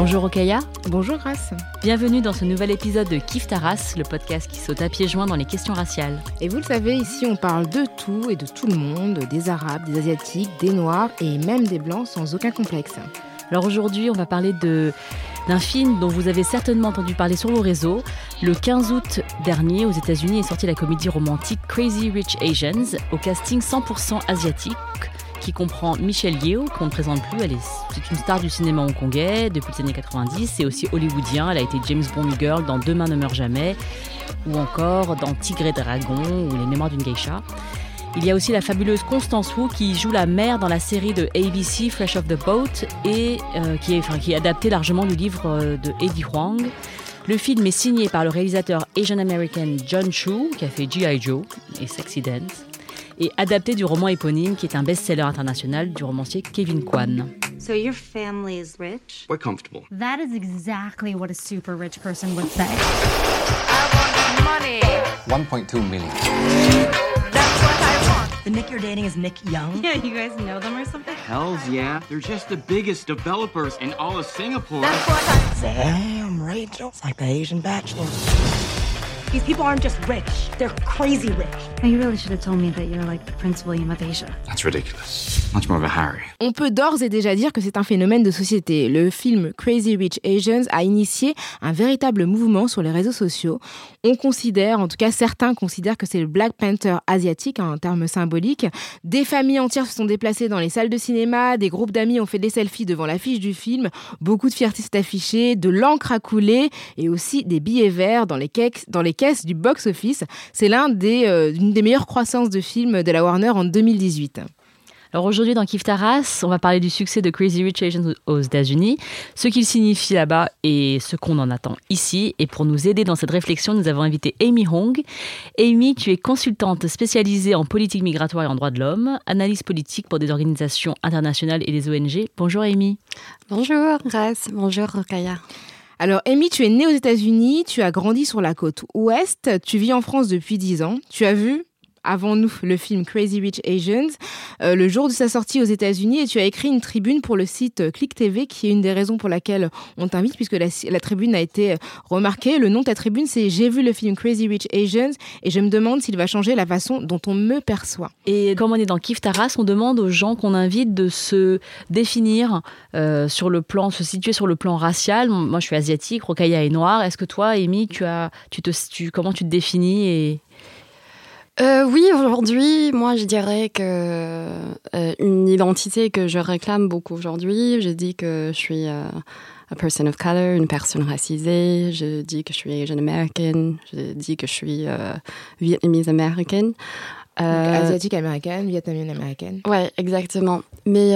Bonjour Okaya. Bonjour Grace. Bienvenue dans ce nouvel épisode de Kif Taras, le podcast qui saute à pieds joints dans les questions raciales. Et vous le savez, ici on parle de tout et de tout le monde, des Arabes, des Asiatiques, des Noirs et même des Blancs sans aucun complexe. Alors aujourd'hui, on va parler de d'un film dont vous avez certainement entendu parler sur vos réseaux. Le 15 août dernier, aux États-Unis, est sortie la comédie romantique Crazy Rich Asians, au casting 100% asiatique qui comprend Michelle Yeoh, qu'on ne présente plus. Elle est, c'est une star du cinéma hongkongais depuis les années 90. C'est aussi hollywoodien. Elle a été James Bond Girl dans Demain ne meurt jamais, ou encore dans Tigre et Dragon ou Les Mémoires d'une geisha. Il y a aussi la fabuleuse Constance Wu qui joue la mère dans la série de ABC Fresh Off the Boat et euh, qui, est, enfin, qui est adapté largement du livre euh, de Eddie Huang. Le film est signé par le réalisateur Asian American John Chu qui a fait G.I. Joe et Sexy Dance et adapté du roman éponyme qui est un best-seller international du romancier Kevin Kwan. So your family is rich? We're comfortable. That is exactly what a super rich person would say. I want money. 1.2 million. That's what I want. The Nick you're dating is Nick Young? Yeah, you guys know them or something? Hells yeah. They're just the biggest developers in all of Singapore. That's what I Damn, Rachel. It's like the Asian Bachelor. These people aren't just rich, they're crazy rich. Now, you really should have told me that you're like Prince William of Asia. That's ridiculous. Much more of a Harry. On peut d'ores et déjà dire que c'est un phénomène de société. Le film Crazy Rich Asians a initié un véritable mouvement sur les réseaux sociaux. On considère, en tout cas certains considèrent que c'est le Black Panther asiatique en termes symboliques. Des familles entières se sont déplacées dans les salles de cinéma, des groupes d'amis ont fait des selfies devant l'affiche du film, beaucoup de fierté s'est affichée, de l'encre a coulé et aussi des billets verts dans les, caisses, dans les caisses du box-office. C'est l'un des, euh, une des meilleures croissances de films de la Warner en 2018. Alors aujourd'hui dans Kif Taras, on va parler du succès de Crazy Rich Asians aux États-Unis, ce qu'il signifie là-bas et ce qu'on en attend ici. Et pour nous aider dans cette réflexion, nous avons invité Amy Hong. Amy, tu es consultante spécialisée en politique migratoire et en droits de l'homme, analyse politique pour des organisations internationales et des ONG. Bonjour Amy. Bonjour Grace, bonjour Rokaya. Alors, Amy, tu es née aux États-Unis, tu as grandi sur la côte ouest, tu vis en France depuis 10 ans. Tu as vu avant nous le film Crazy Rich Asians euh, le jour de sa sortie aux États-Unis et tu as écrit une tribune pour le site Click TV qui est une des raisons pour laquelle on t'invite puisque la, tribune a été remarquée. Le nom de ta tribune c'est J'ai vu le film Crazy Rich Asians et je me demande s'il va changer la façon dont on me perçoit. Et comme on est dans Kif Taras, on demande aux gens qu'on invite de se définir euh, sur le plan, se situer sur le plan racial. Moi je suis asiatique, Rokaya est noire. Est-ce que toi, Amy, tu as, tu te, comment tu te définis euh, oui, aujourd'hui, moi, je dirais que euh, une identité que je réclame beaucoup aujourd'hui, je dis que je suis euh, a person of color, une personne racisée, je dis que je suis Asian American, je dis que je suis Vietnamese American. asiatique américaine, vietnamienne américaine. Ouais, exactement. Mais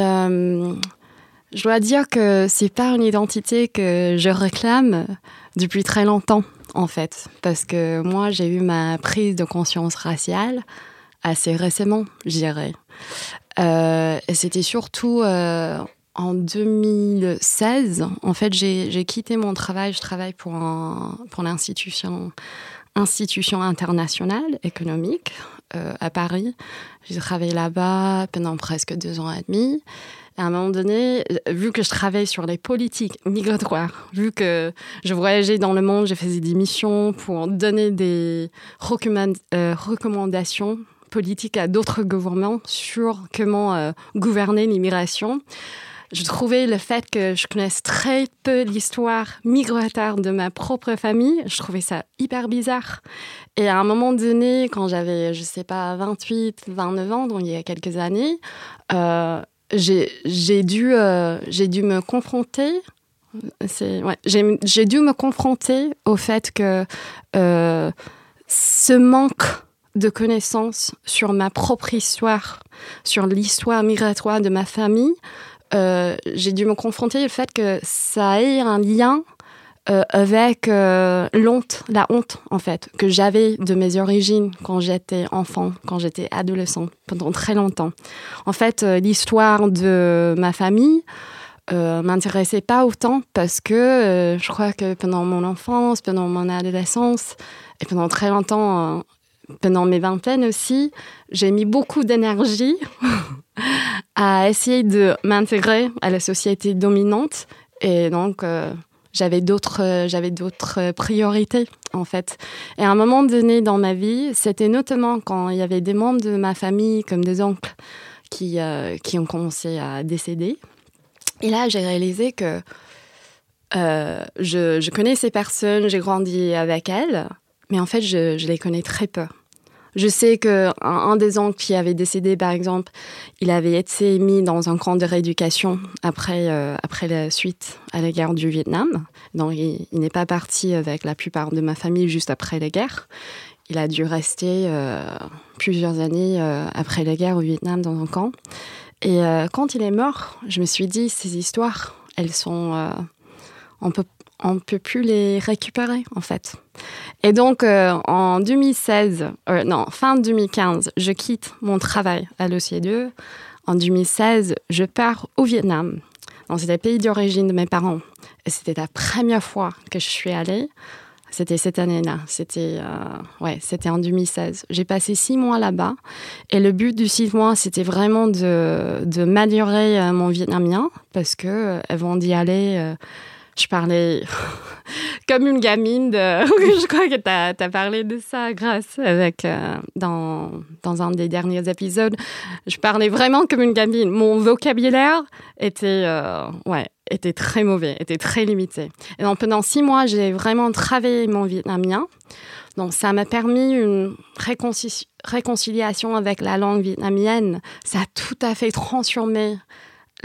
je dois dire que c'est pas une identité que je réclame depuis très longtemps en fait, parce que moi, j'ai eu ma prise de conscience raciale assez récemment, je dirais. Euh, c'était surtout euh, en 2016. En fait, j'ai quitté mon travail. Je travaille pour, un, pour l'institution institution internationale économique euh, à Paris. J'ai travaillé là-bas pendant presque deux ans et demi. À un moment donné, vu que je travaille sur les politiques migratoires, vu que je voyageais dans le monde, j'ai fait des missions pour donner des euh, recommandations politiques à d'autres gouvernements sur comment euh, gouverner l'immigration. Je trouvais le fait que je connaisse très peu l'histoire migratoire de ma propre famille, je trouvais ça hyper bizarre. Et à un moment donné, quand j'avais, je sais pas, 28, 29 ans, donc il y a quelques années, euh, j'ai dû, euh, dû me confronter j'ai dû me confronter au fait que euh, ce manque de connaissances sur ma propre histoire, sur l'histoire migratoire de ma famille, euh, j'ai dû me confronter au fait que ça ait un lien euh, avec euh, l'honte, la honte en fait, que j'avais de mes origines quand j'étais enfant, quand j'étais adolescent, pendant très longtemps. En fait, euh, l'histoire de ma famille euh, m'intéressait pas autant parce que je crois que pendant mon enfance, pendant mon adolescence et pendant très longtemps, pendant mes vingtaines aussi, j'ai mis beaucoup d'énergie à essayer de m'intégrer à la société dominante et donc j'avais d'autres euh, j'avais d'autres priorités en fait. Et à un moment donné dans ma vie, c'était notamment quand il y avait des membres de ma famille comme des oncles qui euh, qui ont commencé à décéder. Et là, j'ai réalisé que euh, je, connais ces personnes, j'ai grandi avec elles, mais en fait, je les connais très peu. Je sais que un, un des oncles qui avait décédé, par exemple, il avait été mis dans un camp de rééducation après, euh, après la suite à la guerre du Vietnam. Donc, il, n'est pas parti avec la plupart de ma famille juste après la guerre. Il a dû rester euh, plusieurs années euh, après la guerre au Vietnam dans un camp. Et quand il est mort, je me suis dit, ces histoires, elles sont... on peut, on peut plus les récupérer, en fait. Et donc, euh, en 2016, euh, non, fin 2015, je quitte mon travail à l'OCDE. En 2016, je pars au Vietnam. C'était le pays d'origine de mes parents. Et c'était la première fois que je suis allée. C'était cette année-là. C'était euh, ouais, c'était en 2016. J'ai passé six mois là-bas. Et le but du six mois, c'était vraiment de, de m'améliorer mon vietnamien parce que avant d'y aller, je parlais comme une gamine. Je crois que tu as, parlé de ça, grâce, avec, euh, dans, dans un des derniers épisodes. Je parlais vraiment comme une gamine. Mon vocabulaire était, euh, ouais, était très mauvais, était très limité. Et donc, pendant six mois, j'ai vraiment travaillé mon vietnamien. Donc, ça m'a permis une réconcili- réconciliation avec la langue vietnamienne. Ça a tout à fait transformé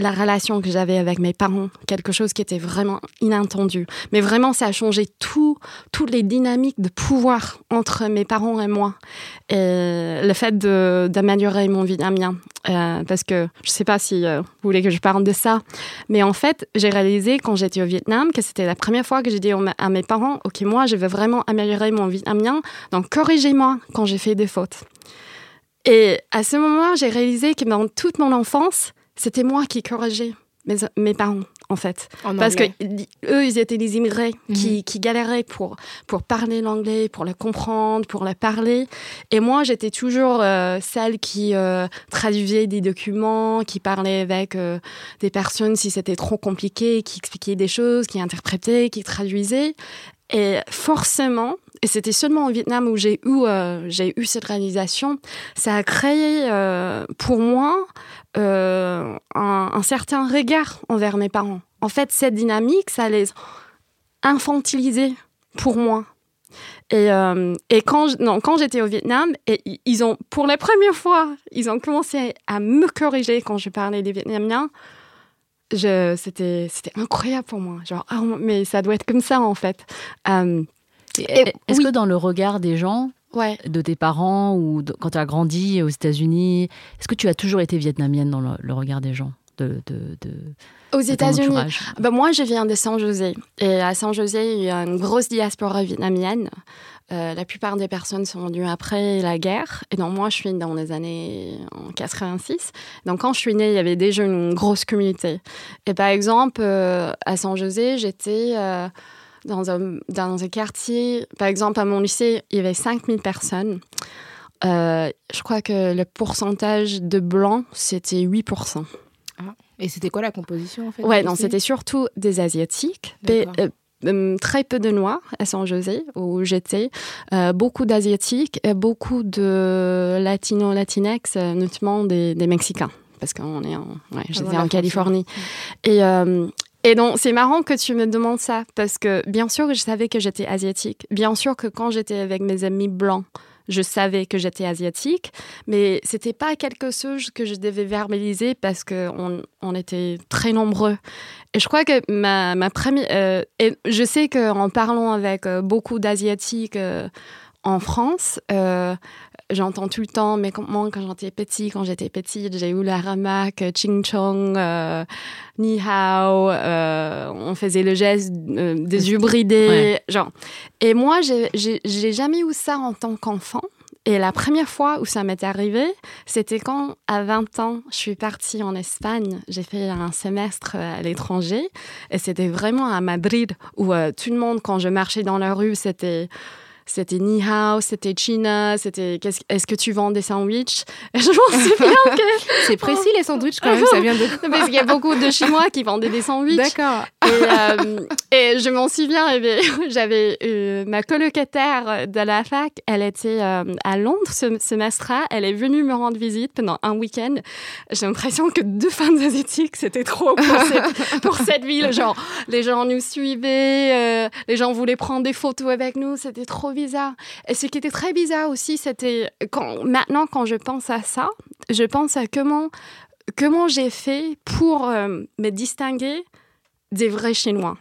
la relation que j'avais avec mes parents, quelque chose qui était vraiment inattendu. Mais vraiment, ça a changé tout, toutes les dynamiques de pouvoir entre mes parents et moi. Et le fait d'améliorer mon vietnamien. Euh, parce que je sais pas si euh, vous voulez que je parle de ça, mais en fait, j'ai réalisé quand j'étais au Vietnam que c'était la première fois que j'ai dit à mes parents, OK, moi, je veux vraiment améliorer mon vietnamien, donc corrigez-moi quand j'ai fait des fautes. Et à ce moment-là, j'ai réalisé que dans toute mon enfance, c'était moi qui corrigeais mes, mes parents, en fait. En Parce que eux, ils étaient des immigrés qui, qui galéraient pour, pour parler l'anglais, pour le comprendre, pour le parler. Et moi, j'étais toujours euh, celle qui euh, traduisait des documents, qui parlait avec euh, des personnes si c'était trop compliqué, qui expliquait des choses, qui interprétait, qui traduisait. Et forcément, et c'était seulement au Vietnam où j'ai eu, euh, cette réalisation, ça a créé euh, pour moi euh, un, certain regard envers mes parents. En fait, cette dynamique, ça les infantilisait pour moi. Et, quand, j'étais au Vietnam, ils ont, pour la première fois, ils ont commencé à me corriger quand je parlais des Vietnamiens. C'était, c'était incroyable pour moi. Genre, ah, mais ça doit être comme ça, en fait. Euh, Est-ce oui. que dans le regard des gens, ouais. de tes parents ou de- quand tu as grandi aux États-Unis, est-ce que tu as toujours été vietnamienne dans le, le regard des gens de, de, de, Aux États-Unis. Ben, moi, je viens de San José. Et à San José, il y a une grosse diaspora vietnamienne. Euh, la plupart des personnes sont venues après la guerre. Et donc, moi, je suis dans les années en 86. Donc, quand je suis née, il y avait déjà une grosse communauté. Et par exemple, euh, à San José, j'étais euh, dans, un, dans un quartier. Par exemple, à mon lycée, il y avait 5000 personnes. Je crois que le pourcentage de blancs, c'était 8%. Et c'était quoi la composition en fait Ouais, non, c'était surtout des Asiatiques, euh, très peu de Noirs à San José, où j'étais, euh, beaucoup d'Asiatiques et beaucoup de Latino-Latinex, euh, notamment des, des Mexicains, parce qu'on est en, ouais, j'étais en. Californie. Et, euh, et donc, c'est marrant que tu me demandes ça, parce que bien sûr que je savais que j'étais asiatique. Bien sûr que quand j'étais avec mes amis blancs, je savais que j'étais asiatique, mais c'était pas quelque chose que je devais verbaliser parce qu'on on était très nombreux. Et je crois que ma, première. euh, je sais qu'en parlant avec euh, beaucoup d'Asiatiques euh, en France, j'entends tout le temps, mais comment, quand j'étais petit, quand j'étais petite, j'ai eu la remarque euh, ching chong, euh, ni hao, euh, on faisait le geste euh, des yeux bridés, Ouais. genre. Et moi, j'ai- jamais eu ça en tant qu'enfant. Et la première fois où ça m'est arrivé, c'était quand, à 20 ans, je suis partie en Espagne. J'ai fait un semestre à l'étranger. Et c'était vraiment à Madrid, où tout le monde, quand je marchais dans la rue, c'était... C'était ni hao, c'était China, c'était qu'est-ce- est-ce que tu vends des sandwichs? Je m'en souviens que C'est précis les sandwichs quand même, ça vient de. parce qu'il y a beaucoup de Chinois qui vendaient des sandwichs. D'accord. Et, euh, et je m'en souviens, eh j'avais euh, ma colocataire de la fac, elle était euh, à Londres ce semestre-là, elle est venue me rendre visite pendant un week-end. J'ai l'impression que deux femmes asiatiques, c'était trop pour cette, pour cette ville. Genre, les gens nous suivaient, euh, les gens voulaient prendre des photos avec nous, c'était trop bizarre. Et ce qui était très bizarre aussi, c'était quand maintenant, quand je pense à ça, je pense à comment comment j'ai fait pour euh, me distinguer des vrais Chinois.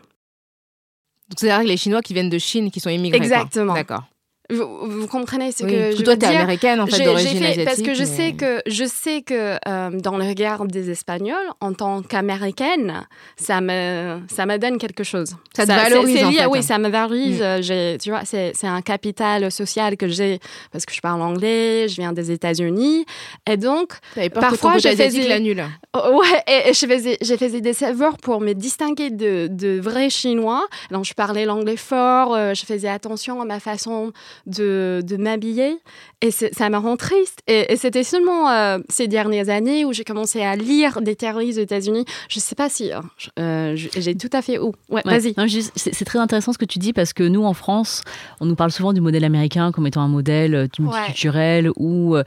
Donc, C'est-à-dire que les Chinois qui viennent de Chine, qui sont immigrés. Exactement. D'accord. Vous, vous comprenez ce Oui, que je toi, veux dire américaine en fait J'ai- d'origine j'ai asiatique. Parce que je mais- sais que, je sais que euh, dans le regard des Espagnols, en tant qu'américaine, ça me, ça me donne quelque chose. Ça te c'est- valorise, en lié- fait. Oui, ça me valorise. Mm. j'ai- Tu vois, c'est c'est un capital social que j'ai parce que je parle anglais, je viens des États-Unis. Et donc, Parfois, je faisais- l'annule. Oh, Ouais, et, et je, faisais, je faisais des serveurs pour me distinguer de, de vrais Chinois. Donc, je parlais l'anglais fort, euh, je faisais attention à ma façon de, de m'habiller. Et ça me rend triste. Et, et c'était seulement euh, ces dernières années où j'ai commencé à lire des terroristes aux États-Unis. Je sais pas si. euh, je- euh, j'ai tout à fait où. Ouais, Ouais. vas-y. C'est très intéressant ce que tu dis parce que nous, en France, on nous parle souvent du modèle américain comme étant un modèle euh, multiculturel où euh,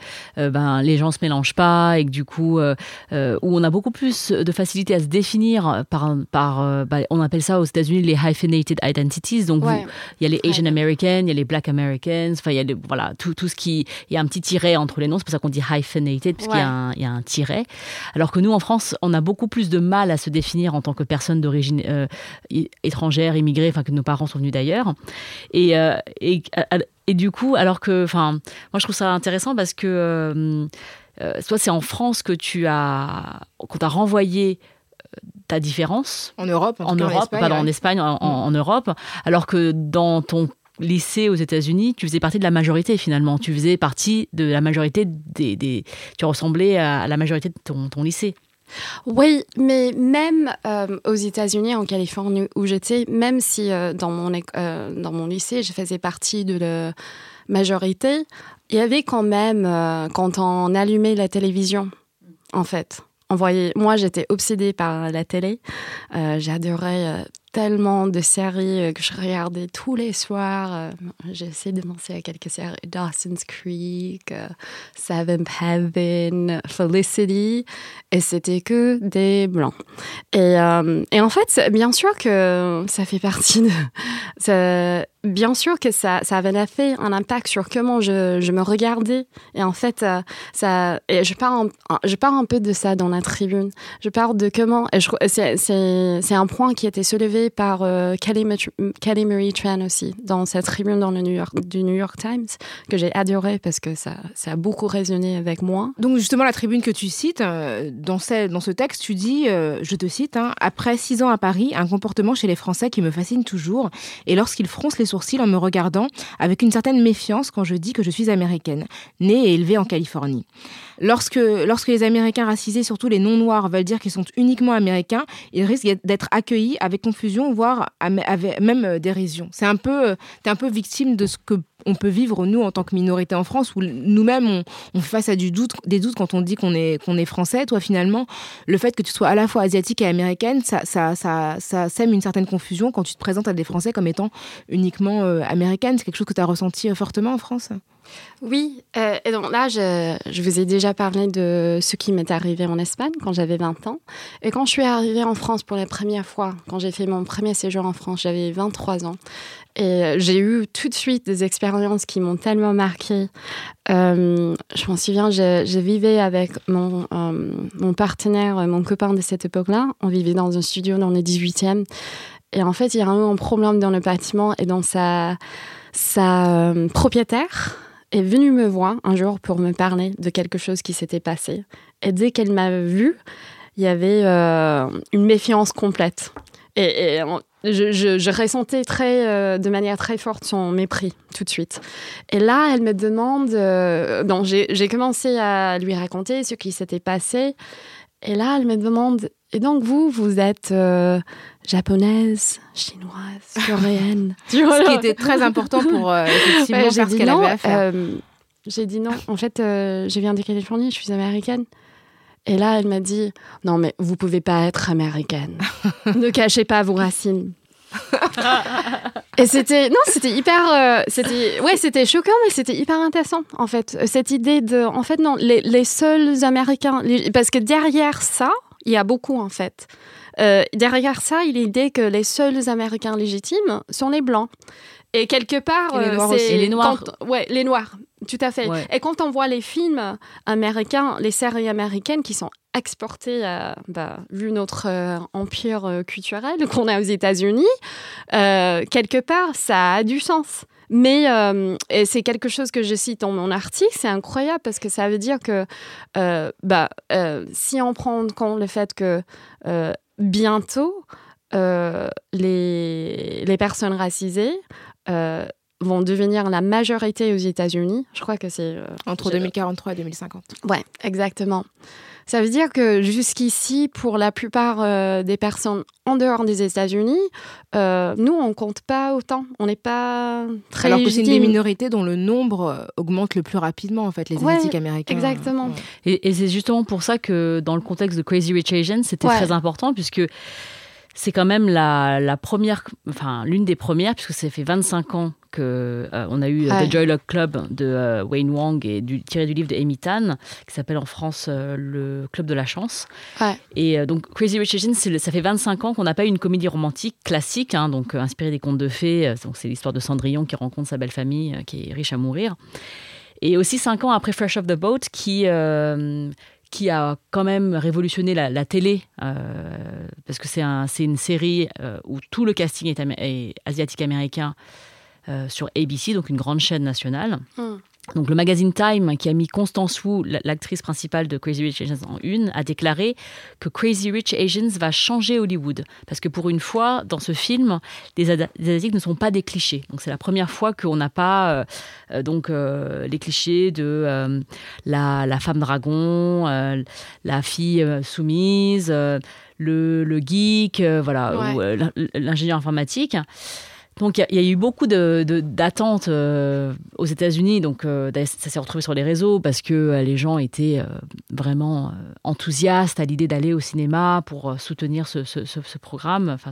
ben, les gens se mélangent pas et que du coup, où on a beaucoup plus de facilité à se définir par, par bah, on appelle ça aux États-Unis les hyphenated identities. Donc, Ouais. il y a les Asian Americans, il y a les Black Enfin, il y a voilà, tout, tout ce qui. Il y a un petit tiret entre les noms, c'est pour ça qu'on dit hyphenated, parce qu'il y, a Ouais. y a un tiret. Alors que nous, en France, on a beaucoup plus de mal à se définir en tant que personne d'origine euh, étrangère, immigrée, enfin, que nos parents sont venus d'ailleurs. Et, euh, et, et du coup, alors que. Enfin, moi, je trouve ça intéressant parce que. euh, euh, soit c'est en France que tu as. qu'on t'a renvoyé euh, ta différence En Europe, en, en Europe, Espagne, pardon, ouais. en Espagne, en, en- en Europe, alors que dans ton lycée aux États-Unis, tu faisais partie de la majorité finalement. Tu faisais partie de la majorité des. tu ressemblais à la majorité de ton, lycée. Oui, mais même euh, aux États-Unis, en Californie où j'étais, même si euh, dans, mon, euh, dans mon lycée, je faisais partie de la majorité, il y avait quand même, quand on allumait la télévision, en fait, on voyait, moi j'étais obsédée par la télé, j'adorais tellement de séries euh, que je regardais tous les soirs. Euh, J'essaie de penser à quelques séries, Dawson's Creek, euh, Seventh Heaven, Felicity, et c'était que des blancs. Et, et en fait, bien sûr que ça fait partie de... bien sûr que ça, avait fait un impact sur comment je, me regardais. Et en fait, euh, ça, je, parle un, je parle un peu de ça dans la tribune. Je parle de comment... C'est un point qui a été soulevé par euh, Kelly, Kelly Marie Tran aussi, dans sa tribune dans le New York, du New York Times, que j'ai adoré parce que ça, ça a beaucoup résonné avec moi. Donc justement, la tribune que tu cites, euh, dans, ce, dans ce texte, tu dis, euh, je te cite, hein, Après six ans à Paris, un comportement chez les Français qui me fascine toujours, et lorsqu'ils froncent les en me regardant, avec une certaine méfiance quand je dis que je suis américaine, née et élevée en Californie. Lorsque, lorsque les Américains racisés, surtout les non-noirs, veulent dire qu'ils sont uniquement américains, ils risquent d'être accueillis avec confusion, voire même euh, dérision. C'est un peu, euh, t'es un peu victime de ce que on peut vivre nous en tant que minorité en France, où nous-mêmes on, fait face à du doute, des doutes quand on dit qu'on est qu'on est français. Toi finalement, le fait que tu sois à la fois asiatique et américaine, ça sème une certaine confusion quand tu te présentes à des Français comme étant euh, américaine. C'est quelque chose que tu as ressenti euh, fortement en France? Oui, euh, et donc là, je, vous ai déjà parlé de ce qui m'est arrivé en Espagne quand j'avais 20 ans. Et quand je suis arrivée en France pour la première fois, quand j'ai fait mon premier séjour en France, j'avais 23 ans. Et j'ai eu tout de suite des expériences qui m'ont tellement marquée. Euh, je m'en souviens, je, je vivais avec mon, mon partenaire, mon copain de cette époque-là. On vivait dans un studio dans le 18e. Et en fait, il y a un problème dans le bâtiment et dans sa, euh, propriétaire est venue me voir un jour pour me parler de quelque chose qui s'était passé. Et dès qu'elle m'a vue, il y avait euh, une méfiance complète. Et, je, ressentais très, euh, de manière très forte son mépris tout de suite. Et là, elle me demande. donc, j'ai commencé à lui raconter ce qui s'était passé. Et là, elle me demande. Et donc, vous, vous êtes japonaise, chinoise, coréenne Ce qui était très important pour euh, effectivement Ouais, faire ce dit qu'elle non, avait à faire. euh, j'ai dit non. En fait, euh, je viens de Californie, je suis américaine. Et là, elle m'a dit non, mais vous pouvez pas être américaine. ne cachez pas vos racines. Et c'était non, c'était hyper, euh, c'était ouais, c'était choquant, mais c'était hyper intéressant en fait. Cette idée de, en fait non, les, les seuls Américains, les- parce que derrière ça, il y a beaucoup en fait. Euh, derrière ça, il y a l'idée que les seuls Américains légitimes sont les blancs. Et quelque part, Et les euh, Noirs c'est aussi. Et les Noirs. quand- ouais, les noirs, tout à fait. Ouais. Et quand on voit les films américains, les séries américaines qui sont exportées, à, bah, vu notre euh, empire euh, culturel qu'on a aux États-Unis, euh, quelque part, ça a du sens. Mais c'est quelque chose que je cite dans mon article, c'est incroyable parce que ça veut dire que bah, si on prend en compte le fait que bientôt, euh, les, les personnes racisées euh, vont devenir la majorité aux États-Unis. Je crois que c'est... euh, Entre je- 2043 et 2050. Ouais, exactement. Ça veut dire que jusqu'ici, pour la plupart euh, des personnes en dehors des États-Unis, euh, nous, on compte pas autant. On n'est pas très Alors que c'est une des minorités dont le nombre euh, augmente le plus rapidement, en fait, les Ouais, Asiatiques américains. exactement. Ouais. Et, et c'est justement pour ça que dans le contexte de Crazy Rich Asians, c'était Ouais. très important puisque c'est quand même la, la première, enfin l'une des premières, puisque ça fait 25 ans que euh, on a eu Ouais. The Joy Luck Club de euh, Wayne Wang et du, tiré du livre de Amy Tan, qui s'appelle en France euh, le Club de la Chance. Ouais. Et donc Crazy Rich Asians, ça fait 25 ans qu'on n'a pas eu une comédie romantique classique, hein, donc inspirée des contes de fées. Donc c'est l'histoire de Cendrillon qui rencontre sa belle famille, qui est riche à mourir. Et aussi cinq ans après Fresh Off the Boat, qui, qui a quand même révolutionné la, la télé, euh, parce que c'est un, c'est une série euh, où tout le casting est asiatique-américain euh, sur ABC, donc une grande chaîne nationale. Mm. Donc le magazine Time, qui a mis Constance Wu, la- l'actrice principale de Crazy Rich Asians en une, a déclaré que Crazy Rich Asians va changer Hollywood. Parce que pour une fois, dans ce film, les, Asiatiques ne sont pas des clichés. Donc c'est la première fois qu'on n'a pas euh, euh, donc euh, les clichés de euh, la, la femme dragon, la fille soumise, le, le geek, voilà, Ouais. l'ingénieur informatique. Donc il y, a- eu beaucoup d'attentes euh, aux États-Unis. Donc euh, ça s'est retrouvé sur les réseaux parce que euh, les gens étaient vraiment enthousiastes à l'idée d'aller au cinéma pour soutenir ce, programme. Enfin.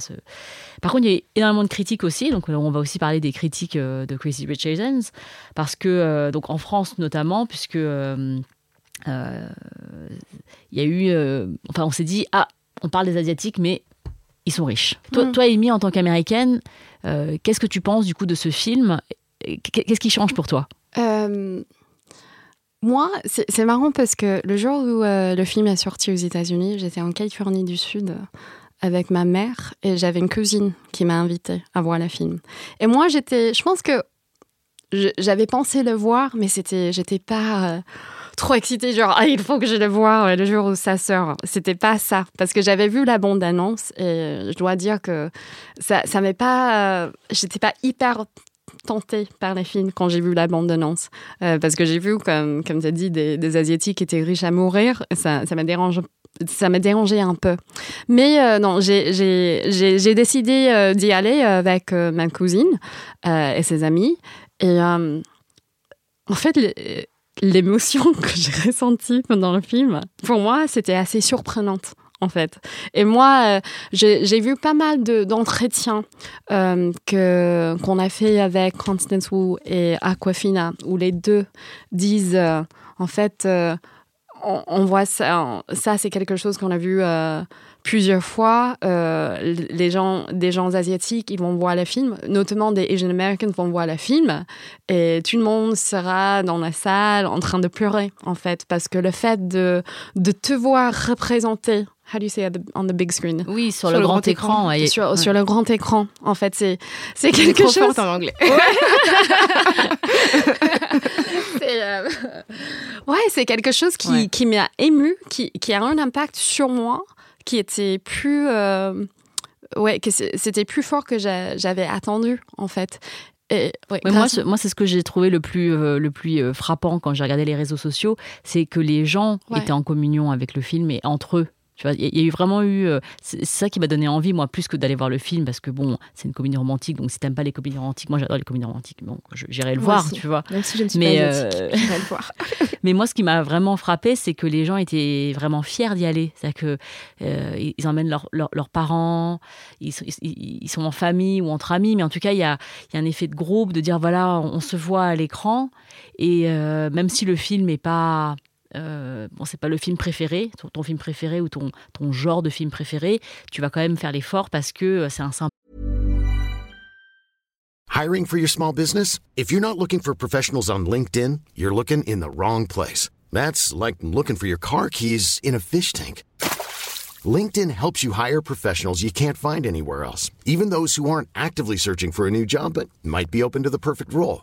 Par contre, il y a eu énormément de critiques aussi. Donc on va aussi parler des critiques de Crazy Rich Asians parce que donc en France notamment, puisque il y a eu, enfin on s'est dit ah on parle des asiatiques mais ils sont riches. Toi, Mm. toi Amy, en tant qu'américaine, euh, qu'est-ce que tu penses du coup de ce film? Qu'est-ce qui change pour toi? Euh, moi, c'est marrant parce que le jour où euh, le film est sorti aux États-Unis, j'étais en Californie du Sud avec ma mère et j'avais une cousine qui m'a invitée à voir le film. Et moi, j'étais, je pense que j'avais pensé le voir, mais c'était, j'étais pas trop excitée, genre ah, il faut que je le voie euh, le jour où ça sort. C'était pas ça, parce que j'avais vu la bande annonce et je dois dire que ça, ça m'est pas, euh, j'étais pas hyper tentée par les films quand j'ai vu la bande annonce, Euh, parce que j'ai vu comme comme tu as dit des, des asiatiques qui étaient riches à mourir, ça, ça m'a dérangé. Ça m'a dérangé un peu. Mais euh, non, j'ai- décidé euh, d'y aller avec euh, ma cousine euh, et ses amis. Et euh, en fait, l'émotion que j'ai ressentie pendant le film, pour moi, c'était assez surprenante, en fait. Et moi, euh, j'ai vu pas mal de- d'entretiens euh, que qu'on a fait avec Constance Wu et Aquafina, où les deux disent, euh, en fait, euh, on, on voit ça, ça c'est quelque chose qu'on a vu plusieurs fois. Euh, les gens, des gens asiatiques, ils vont voir le film, notamment des Asian Americans vont voir le film, et tout le monde sera dans la salle en train de pleurer, en fait, parce que le fait de, de te voir représenter. How do you say at the- on the big screen? Oui, sur, le, grand, écran. ouais. Sur, Ouais. sur le grand écran, en fait, c'est c'est quelque trop chose. en anglais. C'est, euh, Ouais, c'est quelque chose qui, Ouais. qui m'a ému, qui, qui a un impact sur moi, qui était plus. euh, Ouais, que c'est- c'était plus fort que j'a- j'avais attendu, en fait. Et, ouais, moi, grâce- ce- moi, c'est ce que j'ai trouvé le plus, euh, le plus euh, frappant quand j'ai regardé les réseaux sociaux, c'est que les gens Ouais. étaient en communion avec le film et entre eux. Tu vois, il y, a- il y a eu vraiment eu. euh, c'est ça qui m'a donné envie, moi, plus que d'aller voir le film, parce que bon, c'est une comédie romantique, donc si t'aimes pas les comédies romantiques, moi j'adore les comédies romantiques, donc j'irai le Moi voir, aussi. tu vois. Même si je ne suis Mais, pas euh, j'irai le voir. Mais moi, ce qui m'a vraiment frappé, c'est que les gens étaient vraiment fiers d'y aller. C'est-à-dire que euh, ils emmènent leurs leurs parents, ils sont, ils, ils sont en famille ou entre amis, mais en tout cas, il y a, y a un effet de groupe, de dire voilà, on se voit à l'écran, et euh, même si le film n'est pas euh, bon, c'est pas le film préféré, ton, ton film préféré ou ton, genre de film préféré, tu vas quand même faire l'effort parce que euh, c'est un symbole. Hiring for your small business? If you're not looking for professionals on LinkedIn, you're looking in the wrong place. That's like looking for your car keys in a fish tank. LinkedIn helps you hire professionals you can't find anywhere else, even those who aren't actively searching for a new job but might be open to the perfect role.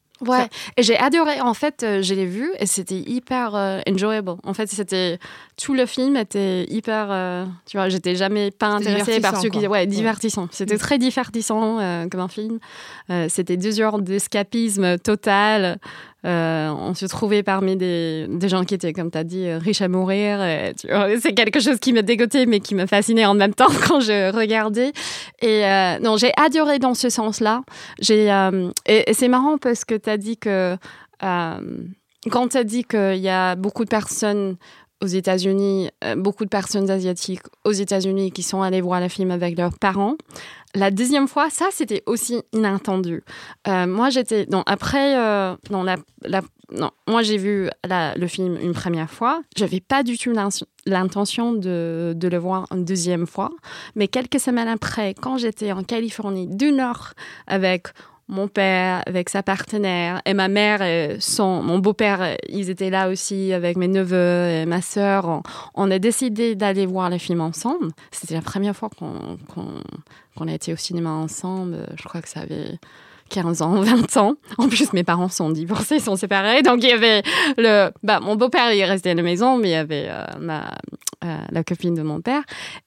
Ouais, et j'ai adoré. En fait, euh, je l'ai vu et c'était hyper euh, enjoyable. En fait, c'était tout le film était hyper. euh, tu vois, j'étais jamais pas intéressée par ceux qui. Ouais, Ouais. divertissant. C'était très divertissant euh, comme un film. C'était deux heures d'escapisme total. Euh, on se trouvait parmi des, gens qui étaient, comme tu as dit, euh, riches à mourir. C'est quelque chose qui me dégotait, mais qui me fascinait en même temps quand je regardais. Et euh, non, j'ai adoré dans ce sens-là. Et, et c'est marrant parce que tu as dit que quand tu as dit qu'il y a beaucoup de personnes aux États-Unis, beaucoup de personnes asiatiques aux États-Unis qui sont allées voir le film avec leurs parents. La deuxième fois, ça c'était aussi inattendu. Euh, moi j'étais après euh, non moi j'ai vu le film une première fois. J'avais pas du tout l'in- l'intention de le voir une deuxième fois. Mais quelques semaines après, quand j'étais en Californie du Nord avec mon père, avec sa partenaire, et ma mère, son, mon beau-père, ils étaient là aussi avec mes neveux et ma sœur. On, a décidé d'aller voir le film ensemble. C'était la première fois qu'on qu'on a été au cinéma ensemble. Je crois que ça avait 15 ans, 20 ans. En plus, mes parents sont divorcés, sont séparés. Donc, il y avait le. Bah, mon beau-père, il est resté à la maison, mais il y avait euh, ma, euh, la copine de mon père.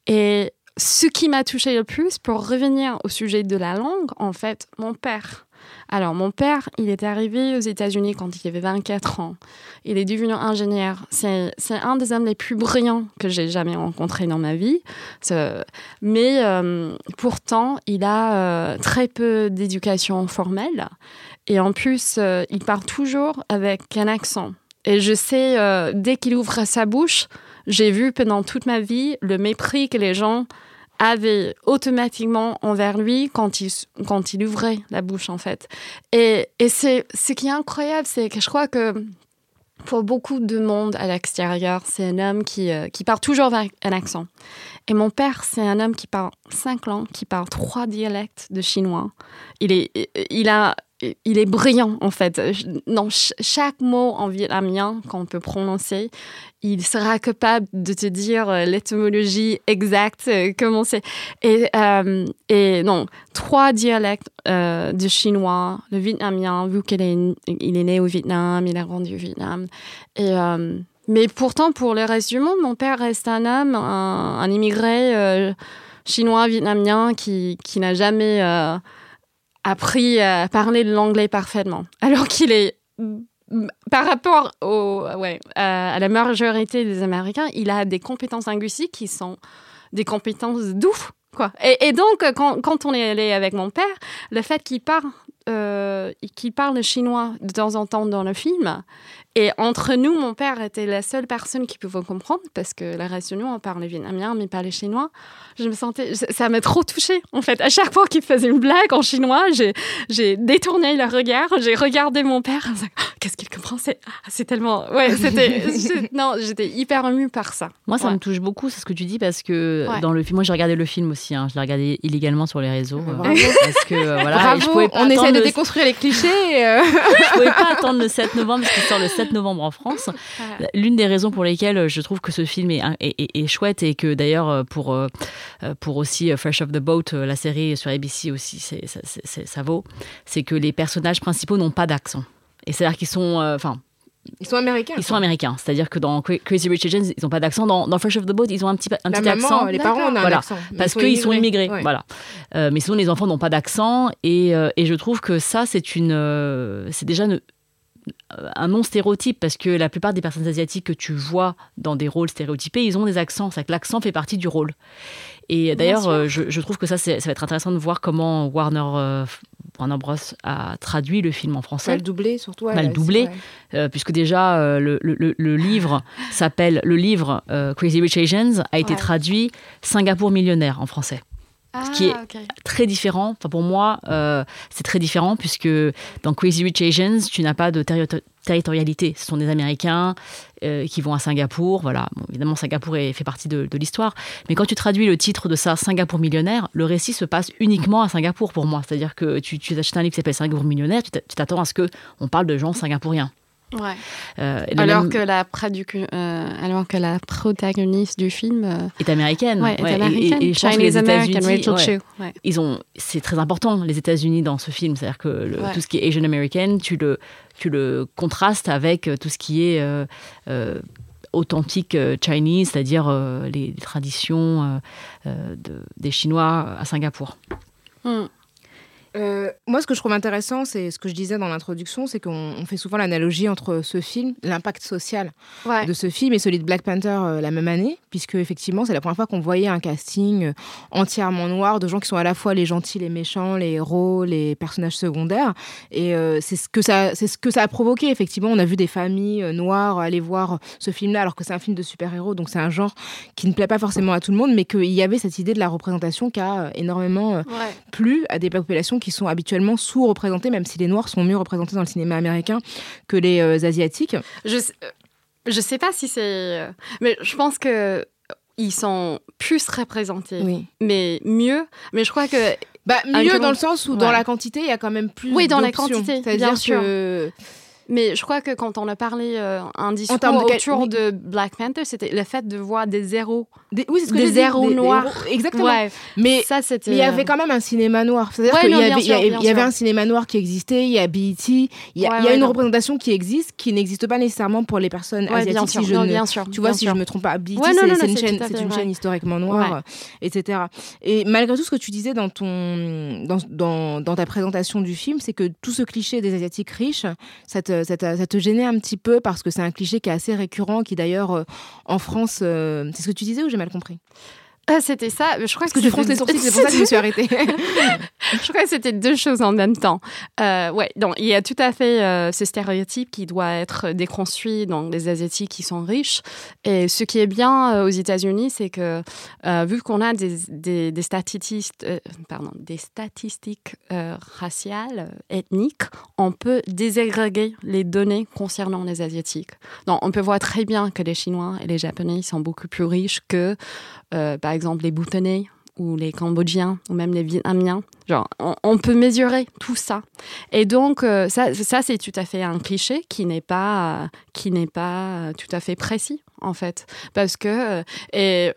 Et ce qui m'a touché le plus, pour revenir au sujet de la langue, en fait, mon père. Alors, mon père, il est arrivé aux États-Unis quand il avait 24 ans. Il est devenu ingénieur. C'est un des hommes les plus brillants que j'ai jamais rencontrés dans ma vie. Mais euh, pourtant, il a euh, très peu d'éducation formelle. Et en plus, euh, il parle toujours avec un accent. Et je sais, dès qu'il ouvre sa bouche, j'ai vu pendant toute ma vie le mépris que les gens avaient automatiquement envers lui quand il, quand il ouvrait la bouche, en fait. Et, et c'est, ce qui est incroyable, c'est que je crois que pour beaucoup de monde à l'extérieur, c'est un homme qui, euh, qui parle toujours avec un accent. Et mon père, c'est un homme qui parle cinq langues, qui parle trois dialectes de chinois. Il est, il a, il est brillant, en fait. Ch- chaque mot en vietnamien qu'on peut prononcer, il sera capable de te dire euh, l'étymologie exacte, euh, comment c'est. Et, euh, et non, trois dialectes euh, de chinois, le vietnamien, vu qu'il est, il est né au Vietnam, il a grandi au Vietnam. Et, euh, mais pourtant, pour le reste du monde, mon père reste un homme, un, un immigré euh, chinois, vietnamien, qui, qui n'a jamais appris à parler l'anglais parfaitement. Alors qu'il est par rapport au, ouais, à, la majorité des Américains, il a des compétences linguistiques qui sont des compétences d'ouf. Quoi. Et, donc, quand, quand on est allé avec mon père, le fait qu'il parle, euh, qu'il parle chinois de temps en temps dans le film, et entre nous, mon père était la seule personne qui pouvait comprendre, parce que de nous, on parlait vietnamien, mais pas les chinois. Je me sentais, ça m'a trop touchée, en fait. À chaque fois qu'il faisait une blague en chinois, j'ai, détourné le regard, j'ai regardé mon père, Ah, qu'est-ce qu'il comprend C'est, ah, c'est tellement, ouais, c'était, non, j'étais hyper émue par ça. Moi, ça Ouais. me touche beaucoup, c'est ce que tu dis, parce que Ouais. dans le film, moi j'ai regardé le film aussi, hein, je l'ai regardé illégalement sur les réseaux. euh, parce que euh, voilà, et je Bravo, pouvais pas on essaie de le- déconstruire les clichés. euh. je pouvais pas attendre le 7 novembre parce qu'il sort le 7 novembre en France. L'une des raisons pour lesquelles je trouve que ce film est, est- est- est chouette et que d'ailleurs euh, pour, euh, euh, pour aussi euh, Fresh Off the Boat, euh, la série sur ABC aussi, ça, vaut, c'est que les personnages principaux n'ont pas d'accent. Et c'est-à-dire qu'ils sont, euh, enfin, Ils sont américains. ils sont américains. C'est-à-dire que dans Cra- Crazy Rich Asians, ils n'ont pas d'accent. Dans, dans Fresh Off the Boat, ils ont un petit, un petit maman, accent. les parents, on a un Voilà. accent. Parce ils qu'ils sont immigrés, Ouais. voilà. Euh, mais sinon, les enfants n'ont pas d'accent et, euh, et je trouve que ça, c'est une, euh, c'est déjà une- euh, un non stéréotype parce que la plupart des personnes asiatiques que tu vois dans des rôles stéréotypés, ils ont des accents. C'est que l'accent fait partie du rôle. Et d'ailleurs, euh, je, je trouve que ça, ça va être intéressant de voir comment Warner, euh, Warner Bros a traduit le film en français. le doubler, surtout. Le doubler. Euh, puisque déjà euh, le, le- le- livre s'appelle le livre Crazy Rich Asians a été Ouais. traduit Singapour millionnaire en français Ah, qui est- ok. très différent. Enfin pour moi euh, c'est très différent puisque dans Crazy Rich Asians tu n'as pas de terri- territorialité. Ce sont des Américains euh, qui vont à Singapour. Voilà. Bon, évidemment Singapour est- fait partie de, de l'histoire. Mais quand tu traduis le titre de ça Singapour millionnaire le récit se passe uniquement à Singapour pour moi. C'est à dire que tu, tu achètes un livre qui s'appelle Singapour millionnaire tu t'attends à ce que on parle de gens singapouriens Ouais. Euh, et de Alors même- que, la traduc- euh, alors que la protagoniste du film euh, est américaine. ouais, et- américaine. Et, et je pense que Chinese les American, Rachel ils ont, c'est très important les États-Unis dans ce film, c'est-à-dire que le- tout ce qui est Asian American, tu le, tu le contrastes avec tout ce qui est authentique Chinese, c'est-à-dire les, les traditions de- des Chinois à Singapour. Hmm. Euh, moi, ce que je trouve intéressant, c'est ce que je disais dans l'introduction, c'est qu'on on fait souvent l'analogie entre ce film, l'impact social Ouais. de ce film et celui de Black Panther euh, la même année, puisque effectivement, c'est la première fois qu'on voyait un casting euh, entièrement noir de gens qui sont à la fois les gentils, les méchants, les héros, les personnages secondaires. Et c'est ce que ça, c'est ce que ça a provoqué. Effectivement, on a vu des familles noires aller voir ce film-là, alors que c'est un film de super-héros, donc c'est un genre qui ne plaît pas forcément à tout le monde, mais qu'il y avait cette idée de la représentation qui a énormément Ouais. plus à des populations qui sont habituellement sous-représentées, même si les Noirs sont mieux représentés dans le cinéma américain que les euh, Asiatiques. Je, sais- euh, je sais pas si c'est. euh, Mais je pense que ils sont plus représentés, Oui. mais mieux. Mais je crois que. Bah, mieux dans le sens où dans la quantité, il y a quand même plus Oui, dans la quantité, C'est-à-dire que... Mais je crois que quand on a parlé euh, un discours termes de quali- autour oui. de Black Panther, c'était le fait de voir des zéros. Des, oui, c'est ce que Des dit, zéros noirs. Exactement. Ouais. Mais ça, c'était. Mais il y euh, avait quand même un cinéma noir. C'est-à-dire Ouais, qu'il y avait, y a- avait un cinéma noir qui existait, il y a BET, il y a, Ouais, il y a ouais, une non. représentation qui existe, qui n'existe pas nécessairement pour les personnes asiatiques. sûr. si je non, ne- bien sûr. Tu vois, si sûr. je me trompe pas, BET, c'est une, chaîne, c'est une historiquement noire, euh, etc. Et malgré tout ce que tu disais dans, ton, dans, dans, dans ta présentation du film, c'est que tout ce cliché des Asiatiques riches, ça te, ça te, ça te gênait un petit peu parce que c'est un cliché qui est assez récurrent, qui d'ailleurs, euh, en France, euh, c'est ce que tu disais ou j'ai mal compris? Ah, c'était ça. Je crois que tu fronces les sourcils, c'est pour ça que je me suis arrêtée. je crois que c'était deux choses en même temps. Euh, ouais, donc il y a tout à fait euh, ce stéréotype qui doit être déconstruit dans les Asiatiques qui sont riches. Et ce qui est bien euh, aux États-Unis, c'est que euh, vu qu'on a des, des, des statistiques, pardon, des statistiques raciales, ethniques, on peut désagréger les données concernant les Asiatiques. Donc on peut voir très bien que les Chinois et les Japonais sont beaucoup plus riches que, euh, par exemple, les Bhoutanais ou les Cambodgiens ou même les Vietnamiens. Genre, on, peut mesurer tout ça. Et donc, euh, ça, ça c'est tout à fait un cliché qui n'est pas, pas tout à fait précis, en fait. Parce que, euh,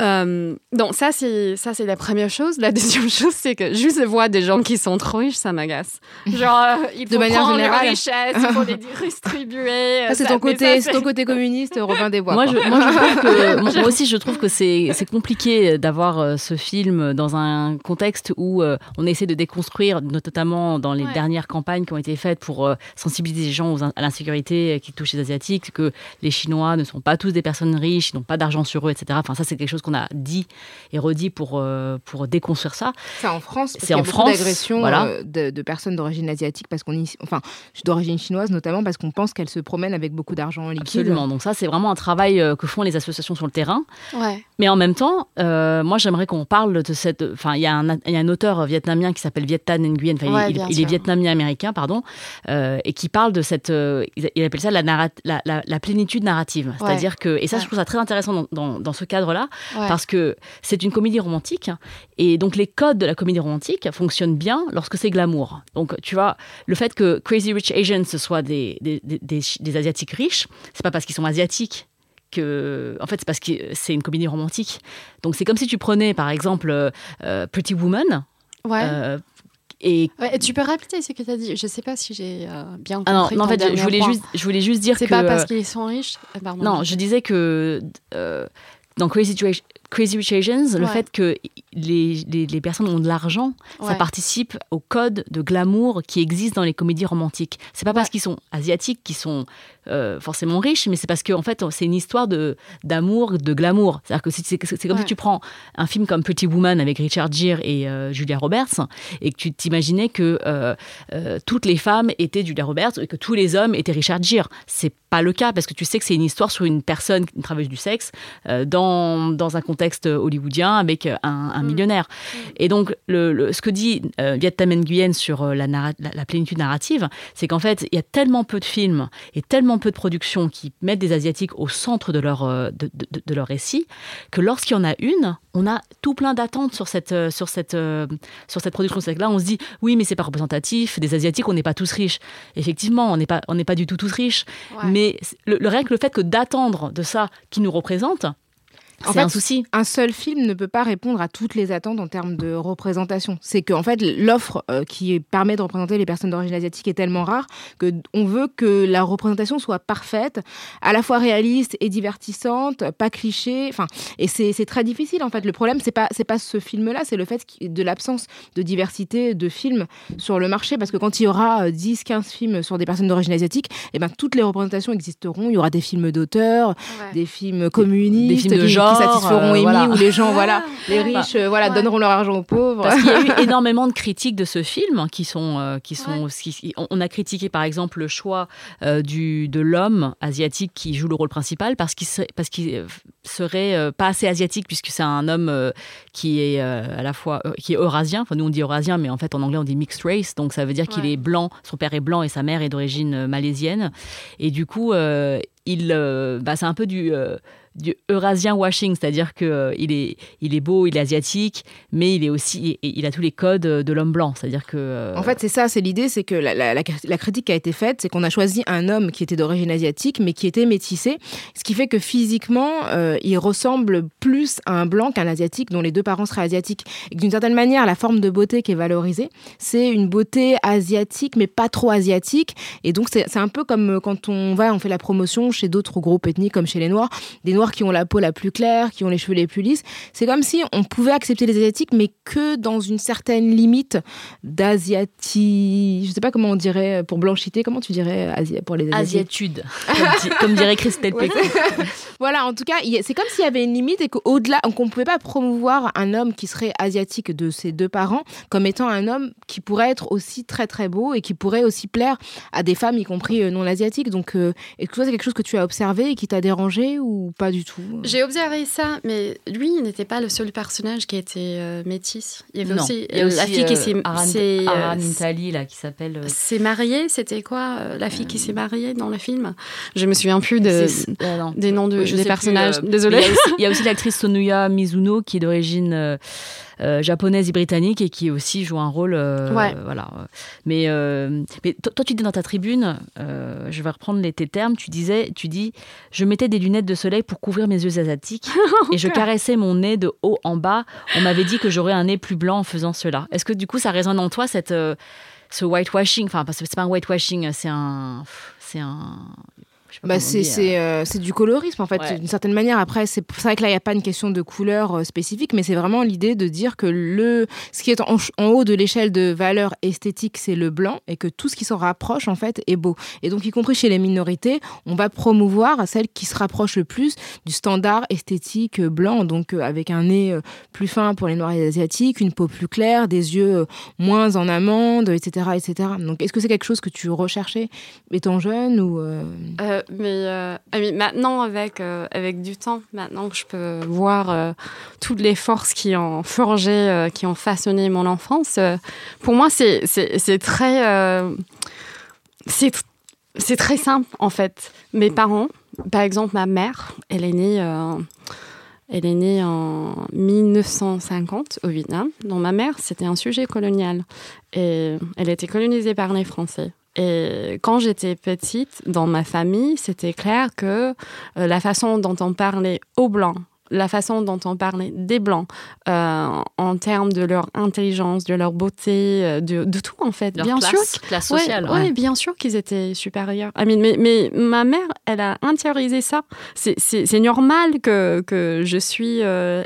Euh, donc ça c'est ça c'est la première chose. La deuxième chose c'est que juste voir des gens qui sont trop riches ça m'agace. Genre euh, il faut De manière prendre générale. leurs richesses, il faut les distribuer. Ça, c'est ton côté, ça, c'est ton côté communiste, Robin des Bois. Moi, je, moi, je trouve que, moi, moi aussi, je trouve que c'est c'est compliqué d'avoir euh, ce film dans un contexte où euh, on essaie de déconstruire, notamment dans les Ouais. dernières campagnes qui ont été faites pour euh, sensibiliser les gens aux in- à l'insécurité qui touche les Asiatiques, que les Chinois ne sont pas tous des personnes riches, ils n'ont pas d'argent sur eux, etc. Enfin, ça, c'est quelque chose qu'on a dit et redit pour, euh, pour déconstruire ça. C'est en France, C'est en France, d'agressions voilà. euh, de, de personnes d'origine asiatique, parce qu'on enfin, d'origine chinoise notamment, parce qu'on pense qu'elles se promènent avec beaucoup d'argent liquide. Absolument. Donc ça, c'est vraiment un travail euh, que font les associations sur le terrain. Ouais. Mais en même temps, euh, moi j'aimerais qu'on parle de cette. Enfin, il y, a un- il y a un auteur vietnamien qui s'appelle Viet Thanh Nguyen, Ouais, il, il est vietnamien américain, pardon, euh, et qui parle de cette. euh, il appelle ça la, narrat- la, la- la plénitude narrative. Ouais. C'est-à-dire que. Et ça, Ouais. je trouve ça très intéressant dans, dans- dans ce cadre-là, Ouais. parce que c'est une comédie romantique, et donc les codes de la comédie romantique fonctionnent bien lorsque c'est glamour. Donc, tu vois, le fait que Crazy Rich Asians ce soit des, des, des- Asiatiques riches, c'est pas parce qu'ils sont asiatiques que, en fait, c'est parce que c'est une comédie romantique. Donc, c'est comme si tu prenais, par exemple, euh, euh, Pretty Woman. Ouais. euh, et Ouais, et tu peux répéter ce que tu as dit. Je sais pas si j'ai euh, bien compris. ah non, non, en fait, je voulais point. juste, je voulais juste dire que C'est pas parce qu'ils sont riches. Pardon. non, je disais que dans Crazy, Rich- Crazy Rich Asians, le fait que les, les, les personnes ont de l'argent, ça participe au code de glamour qui existe dans les comédies romantiques. C'est pas parce qu'ils sont asiatiques qu'ils sont euh, forcément riches, mais c'est parce que en fait, c'est une histoire de d'amour, de glamour. C'est-à-dire que c'est c'est comme Ouais. si tu prends un film comme Pretty Woman avec Richard Gere et euh, Julia Roberts et que tu t'imaginais que euh, toutes les femmes étaient Julia Roberts et que tous les hommes étaient Richard Gere. C'est pas le cas parce que tu sais que c'est une histoire sur une personne, une travailleuse du sexe, dans, dans un contexte hollywoodien avec un, un millionnaire. Et donc, le, le- ce que dit Viet Nguyen sur la, narra- la, la plénitude narrative, c'est qu'en fait, il y a tellement peu de films et tellement peu de productions qui mettent des Asiatiques au centre de leur, euh, de, de- de leur récit que lorsqu'il y en a une, on a tout plein d'attentes sur cette, euh, sur cette, euh, sur cette production. C'est que là, on se dit, oui, mais c'est pas représentatif, des Asiatiques, on n'est pas tous riches. Effectivement, on n'est pas, on pas du tout tous riches. Ouais. Mais le, le, rien que le fait que d'attendre de ça qui nous représente, En fait, un souci. Un seul film ne peut pas répondre à toutes les attentes en termes de représentation. C'est qu'en fait, l'offre euh, qui permet de représenter les personnes d'origine asiatique est tellement rare que on veut que la représentation soit parfaite, à la fois réaliste et divertissante, pas cliché. Enfin, et c'est très difficile en fait. Le problème, c'est pas c'est pas ce film-là, c'est le fait de l'absence de diversité de films sur le marché. Parce que quand il y aura euh, 10, 15 films sur des personnes d'origine asiatique, et ben toutes les représentations existeront. Il y aura des films d'auteurs, Ouais. des films communistes, des films de genre, qui satisferont euh, Amy, voilà. où les gens, voilà, les Ouais. riches, euh, voilà, Ouais. donneront leur argent aux pauvres. Parce qu'il y a eu énormément de critiques de ce film qui sont, euh, qui sont on- a critiqué par exemple le choix euh, du, de l'homme asiatique qui joue le rôle principal parce qu'il serait, parce qu'il euh, serait euh, pas assez asiatique puisque c'est un homme euh, qui est euh, à la fois euh, qui est eurasien. Enfin nous on dit eurasien mais en fait en anglais on dit mixed race donc ça veut dire qu'il est blanc. Son père est blanc et sa mère est d'origine euh, malaisienne et du coup euh, il euh, bah, c'est un peu du euh, du eurasien washing, c'est-à-dire que euh, il est il est beau, il est asiatique, mais il est aussi il, a tous les codes de l'homme blanc, c'est-à-dire que euh, En fait, c'est ça, c'est l'idée, c'est que la, la- critique qui a été faite, c'est qu'on a choisi un homme qui était d'origine asiatique, mais qui était métissé, ce qui fait que physiquement, euh, il ressemble plus à un blanc qu'à un asiatique dont les deux parents seraient asiatiques. D'une certaine manière, la forme de beauté qui est valorisée, c'est une beauté asiatique, mais pas trop asiatique. Et donc, c'est c'est un peu comme quand on va, on fait la promotion chez d'autres groupes ethniques, comme chez les Noirs, des Noirs qui ont la peau la plus claire, qui ont les cheveux les plus lisses. C'est comme si on pouvait accepter les Asiatiques, mais que dans une certaine limite d'asiatie. Je sais pas comment on dirait pour blanchité. Comment tu dirais pour les Asiatiques asiatude, comme, di- comme dirait Christelle Pécresse. Voilà, en tout cas, c'est comme s'il y avait une limite et qu'au-delà, qu'on ne pouvait pas promouvoir un homme qui serait asiatique de ses deux parents comme étant un homme qui pourrait être aussi très très beau et qui pourrait aussi plaire à des femmes, y compris euh, non asiatiques. Donc, euh, est-ce que c'est quelque chose que tu as observé et qui t'a dérangé ou pas du tout J'ai observé ça, mais lui, il n'était pas le seul personnage qui était euh, métis. Il y avait Non, aussi, il y a euh, aussi la fille qui euh, s'est Aran- euh, Intali, là qui s'appelle s'est mariée. C'était quoi la fille qui s'est mariée dans le film? Je me souviens plus de, des noms de, des personnages. Désolée. mais Il y a aussi- il y a aussi l'actrice Sonuya Mizuno qui est d'origine euh, japonaise et britannique et qui aussi joue un rôle. euh, Ouais. Voilà. Mais, euh, mais to- toi, tu dis dans ta tribune, je vais reprendre les, tes termes, tu disais, tu dis, je mettais des lunettes de soleil pour couvrir mes yeux asiatiques et je caressais mon nez de haut en bas. On m'avait dit que j'aurais un nez plus blanc en faisant cela. Est-ce que du coup, ça résonne en toi cette ce whitewashing? Enfin, parce que c'est pas un whitewashing, c'est un, c'est un. Bah, c'est c'est, euh, c'est du colorisme en fait, Ouais. d'une certaine manière. Après, c'est vrai que là, il n'y a pas une question de couleur euh, spécifique, mais c'est vraiment l'idée de dire que le, ce qui est en, en haut de l'échelle de valeur esthétique, c'est le blanc, et que tout ce qui s'en rapproche, en fait, est beau. Et donc, y compris chez les minorités, on va promouvoir celle qui se rapproche le plus du standard esthétique euh, blanc, donc euh, avec un nez euh, plus fin pour les noirs et les asiatiques, une peau plus claire, des yeux euh, moins en amande, etc., etc. Donc, est-ce que c'est quelque chose que tu recherchais étant jeune ou euh, Euh, mais, euh, ah oui, maintenant, avec, euh, avec du temps, maintenant que je peux voir euh, toutes les forces qui ont forgé, qui ont façonné mon enfance, pour moi, c'est très, c'est tr- c'est très simple, en fait. Mes parents, par exemple, ma mère, elle est née... elle est née en 1950 au Vietnam. Donc ma mère, c'était un sujet colonial. Et elle été colonisée par les Français. Et quand j'étais petite, dans ma famille, c'était clair que euh, la façon dont on parlait aux Blancs, la façon dont on parlait des Blancs, euh, en termes de leur intelligence, de leur beauté, euh, de, de tout en fait, Leur bien classe, sûr. classe sociale. ouais, ouais. bien sûr qu'ils étaient supérieurs. I mean, mais, mais ma mère, elle a intériorisé ça. C'est- normal que, que je suis euh,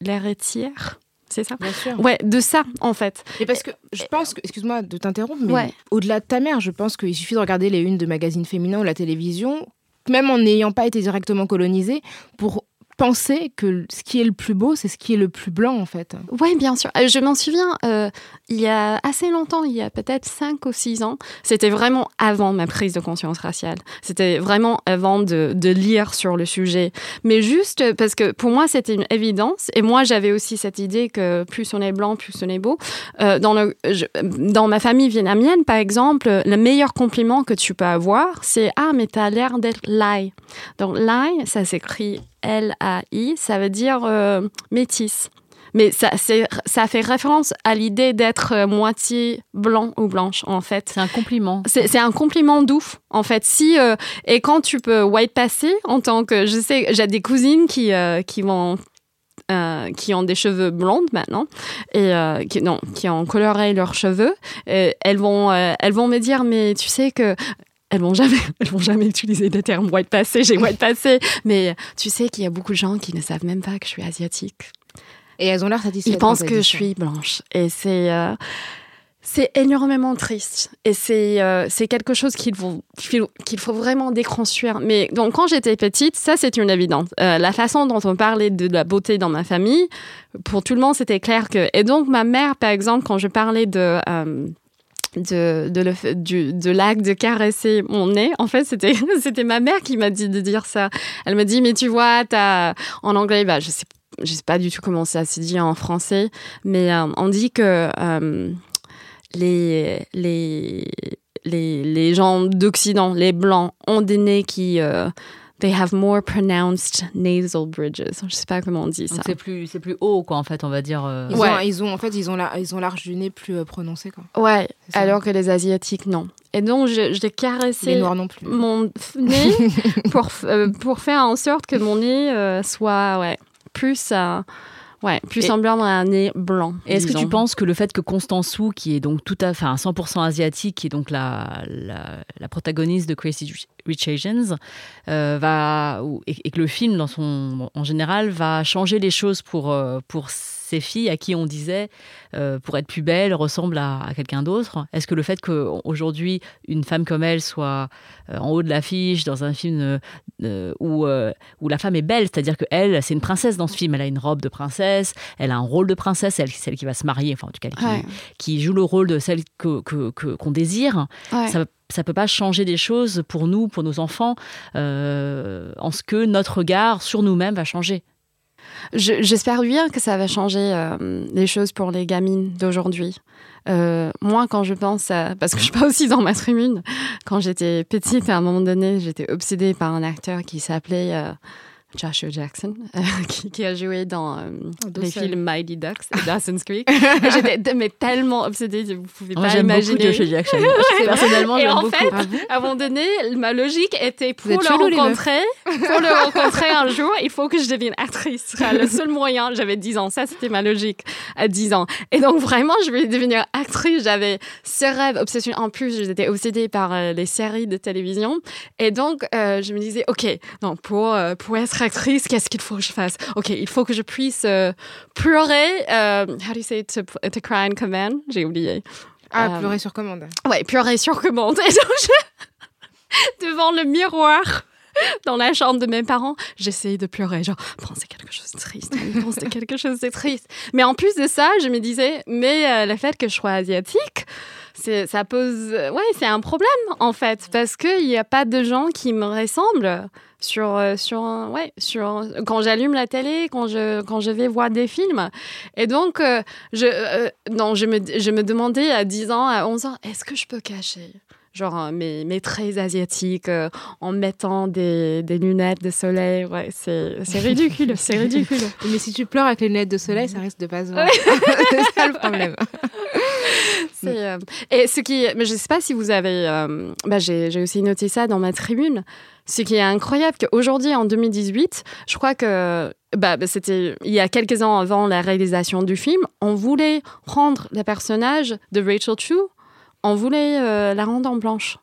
l'héritière. C'est ça Bien sûr. Ouais, de ça, en fait. Et parce que je pense que, excuse-moi de t'interrompre, mais Ouais. au-delà de ta mère, je pense qu'il suffit de regarder les unes de magazines féminins ou la télévision, même en n'ayant pas été directement colonisée, pour penser que ce qui est le plus beau, c'est ce qui est le plus blanc, en fait. Oui, bien sûr. Euh, Je m'en souviens, euh, il y a assez longtemps, il y a peut-être 5 ou 6 ans, c'était vraiment avant ma prise de conscience raciale. C'était vraiment avant de, lire sur le sujet. Mais juste parce que pour moi, c'était une évidence. Et moi, j'avais aussi cette idée que plus on est blanc, plus on est beau. Euh, dans ma famille vietnamienne, par exemple, le meilleur compliment que tu peux avoir, c'est Ah, mais t'as l'air d'être lai. Donc, lai, ça s'écrit L-A-I, ça veut dire euh, métisse. Mais ça, c'est- ça fait référence à l'idée d'être euh, moitié blanc ou blanche, en fait. C'est un compliment. C'est c'est un compliment doux, en fait. Si, euh, et quand tu peux white passer en tant que. Je sais, j'ai des cousines qui, euh, qui vont. euh, qui ont des cheveux blondes maintenant et euh, qui, non, qui ont coloré leurs cheveux, Et elles vont, euh, elles vont me dire mais tu sais que elles vont jamais, elles vont jamais utiliser le terme white passé, j'ai white passé, mais tu sais qu'il y a beaucoup de gens qui ne savent même pas que je suis asiatique. Et elles ont l'air satisfaites. Ils pensent que je suis blanche. Et c'est euh, c'est énormément triste. Et c'est euh, c'est quelque chose qu'il faut, qu'il qu'il faut vraiment déconstruire. Mais donc, quand j'étais petite, ça, c'est une évidence. Euh, la façon dont on parlait de la beauté dans ma famille, pour tout le monde, c'était clair que. Et donc, ma mère, par exemple, quand je parlais de. De, de, le du, de l'acte de caresser mon nez. En fait, c'était, c'était ma mère qui m'a dit de dire ça. Elle m'a dit, mais tu vois, t'as, en anglais, bah, je sais, je sais pas du tout comment ça se dit en français, mais euh, on dit que euh, les, les, les, les gens d'Occident, les Blancs, ont des nez qui... euh, they have more pronounced nasal bridges. Je sais pas comment on dit ça. Donc c'est plus, c'est plus haut, quoi, en fait, on va dire. euh. Ils, Ouais. ont, ils ont, en fait, ils ont la- ils ont l'arche du nez plus euh, prononcé, quoi. Ouais, alors que les Asiatiques, non. Et donc, je, je caressé Les noirs non plus. mon nez pour, euh, pour faire en sorte que mon nez euh, soit ouais, plus, euh, ouais, plus Et- semblant à un nez blanc. Et Est-ce que tu penses que le fait que Constance Wu, qui est donc tout à fait un 100% asiatique, qui est donc la, la, la protagoniste de Crazy Rich Asians, euh, va et, et que le film, dans son en général, va changer les choses pour euh, pour ces filles à qui on disait euh, pour être plus belle ressemble à, à quelqu'un d'autre. Est-ce que le fait qu'aujourd'hui une femme comme elle soit euh, en haut de l'affiche dans un film euh, où euh, où la femme est belle, c'est-à-dire que elle, c'est une princesse dans ce film, elle a une robe de princesse, elle a un rôle de princesse, elle, celle qui va se marier, enfin en tout cas qui, Ouais. qui joue le rôle de celle que que- que- qu'on désire. Ouais. Ça ça peut pas changer des choses pour nous, pour nos enfants, euh, en ce que notre regard sur nous-mêmes va changer. Je- J'espère bien que ça va changer euh, les choses pour les gamines d'aujourd'hui. Euh, moi, quand je pense à... Parce que je suis pas aussi dans ma tribune. Quand j'étais petite, à un moment donné, j'étais obsédée par un acteur qui s'appelait... euh, Joshua Jackson, euh, qui, qui a joué dans euh, les films Mighty Ducks et Dawson's Creek. J'étais mais tellement obsédée, vous pouvez Moi, pas j'aime beaucoup imaginer. Joshua Jackson. Personnellement, Et j'aime en beaucoup. fait, Ah à un moment donné, ma logique était pour le rencontrer, pour le rencontrer un jour, il faut que je devienne actrice. Ce sera le seul moyen. J'avais 10 ans, ça c'était ma logique à 10 ans. Et donc vraiment, je voulais devenir actrice. J'avais ce rêve, obsession. En plus, j'étais obsédée par euh, les séries de télévision. Et donc, euh, je me disais, ok, non, pour euh, pour être actrice, qu'est-ce qu'il faut que je fasse? Ok, il faut que je puisse euh, pleurer. euh, how do you say to, to cry on command? J'ai oublié. Ah, Euh, pleurer sur commande. Ouais, pleurer sur commande. Et donc, je- devant le miroir, dans la chambre de mes parents, j'essayais de pleurer. Genre, pensez quelque chose de triste. Pensez quelque chose de triste. Mais en plus de ça, je me disais, mais euh, le fait que je sois asiatique, ça pose. Ouais, c'est un problème, en fait. Parce qu'il n'y a pas de gens qui me ressemblent. Sur, euh, sur, un- ouais, sur, quand j'allume la télé, quand je, quand je vais voir des films. Et donc, euh, je, euh, non, je, me, je me demandais à 10 ans, à 11 ans, est-ce que je peux cacher genre mes, mes traits asiatiques euh, en mettant des, des lunettes de soleil? Ouais, c'est c'est ridicule, c'est ridicule. Mais si tu pleures avec les lunettes de soleil, ça risque de pas se voir. c'est ça le problème. Euh, et ce qui, mais je sais pas si vous avez, euh, bah, j'ai aussi noté ça dans ma tribune. Ce qui est incroyable qu'aujourd'hui, en 2018, je crois que bah, bah, c'était il y a quelques ans avant la réalisation du film, on voulait rendre le personnage de Rachel Chu, on voulait euh, la rendre en blanche.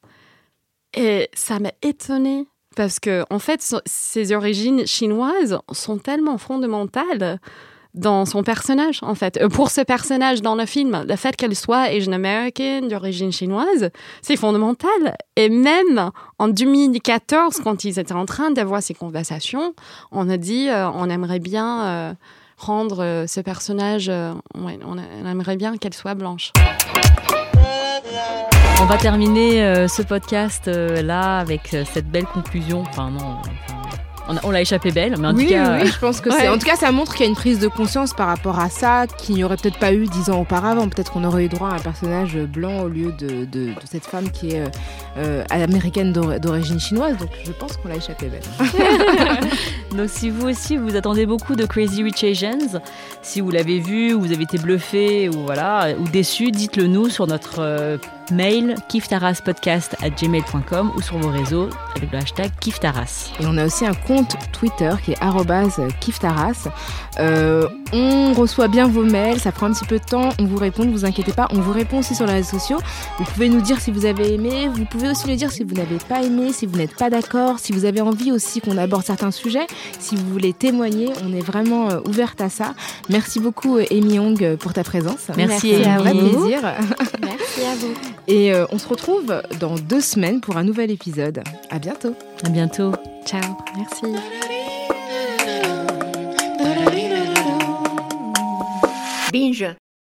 Et ça m'a étonnée parce que en fait, ses origines chinoises sont tellement fondamentales dans son personnage, en fait. Euh, Pour ce personnage dans le film, le fait qu'elle soit Asian American, d'origine chinoise, c'est fondamental. Et même en 2014, quand ils étaient en train d'avoir ces conversations, on a dit euh, on aimerait bien euh, rendre ce personnage, on, aimerait bien qu'elle soit blanche. On va terminer ce podcast là avec cette belle conclusion. Enfin, non. On a- on l'a échappé belle, mais en oui, tout cas. oui, je pense que ouais. En tout cas, ça montre qu'il y a une prise de conscience par rapport à ça qu'il n'y aurait peut-être pas eu dix ans auparavant. Peut-être qu'on aurait eu droit à un personnage blanc au lieu de, de- de cette femme qui est euh, euh, américaine d'or- d'origine chinoise. Donc, je pense qu'on l'a échappé belle. Donc si vous aussi vous attendez beaucoup de Crazy Rich Asians, si vous l'avez vu, ou vous avez été bluffé ou voilà ou déçu, dites-le nous sur notre euh, mail kiftaraspodcast@gmail.com ou sur vos réseaux avec le hashtag kiftaras. Et on a aussi un compte Twitter qui est kiftaras. Euh, on reçoit bien vos mails, ça prend un petit peu de temps, on vous répond, ne vous inquiétez pas, on vous répond aussi sur les réseaux sociaux. Vous pouvez nous dire si vous avez aimé, vous pouvez aussi nous dire si vous n'avez pas aimé, si vous n'êtes pas d'accord, si vous avez envie aussi qu'on aborde certains sujets, si vous voulez témoigner, on est vraiment euh, ouverte à ça. Merci beaucoup euh, Amy Young euh, pour ta présence. Merci, C'est un vrai Amy. plaisir. Merci à vous. Et euh, on se retrouve dans deux semaines pour un nouvel épisode. À bientôt. À bientôt. Ciao, merci. Binge.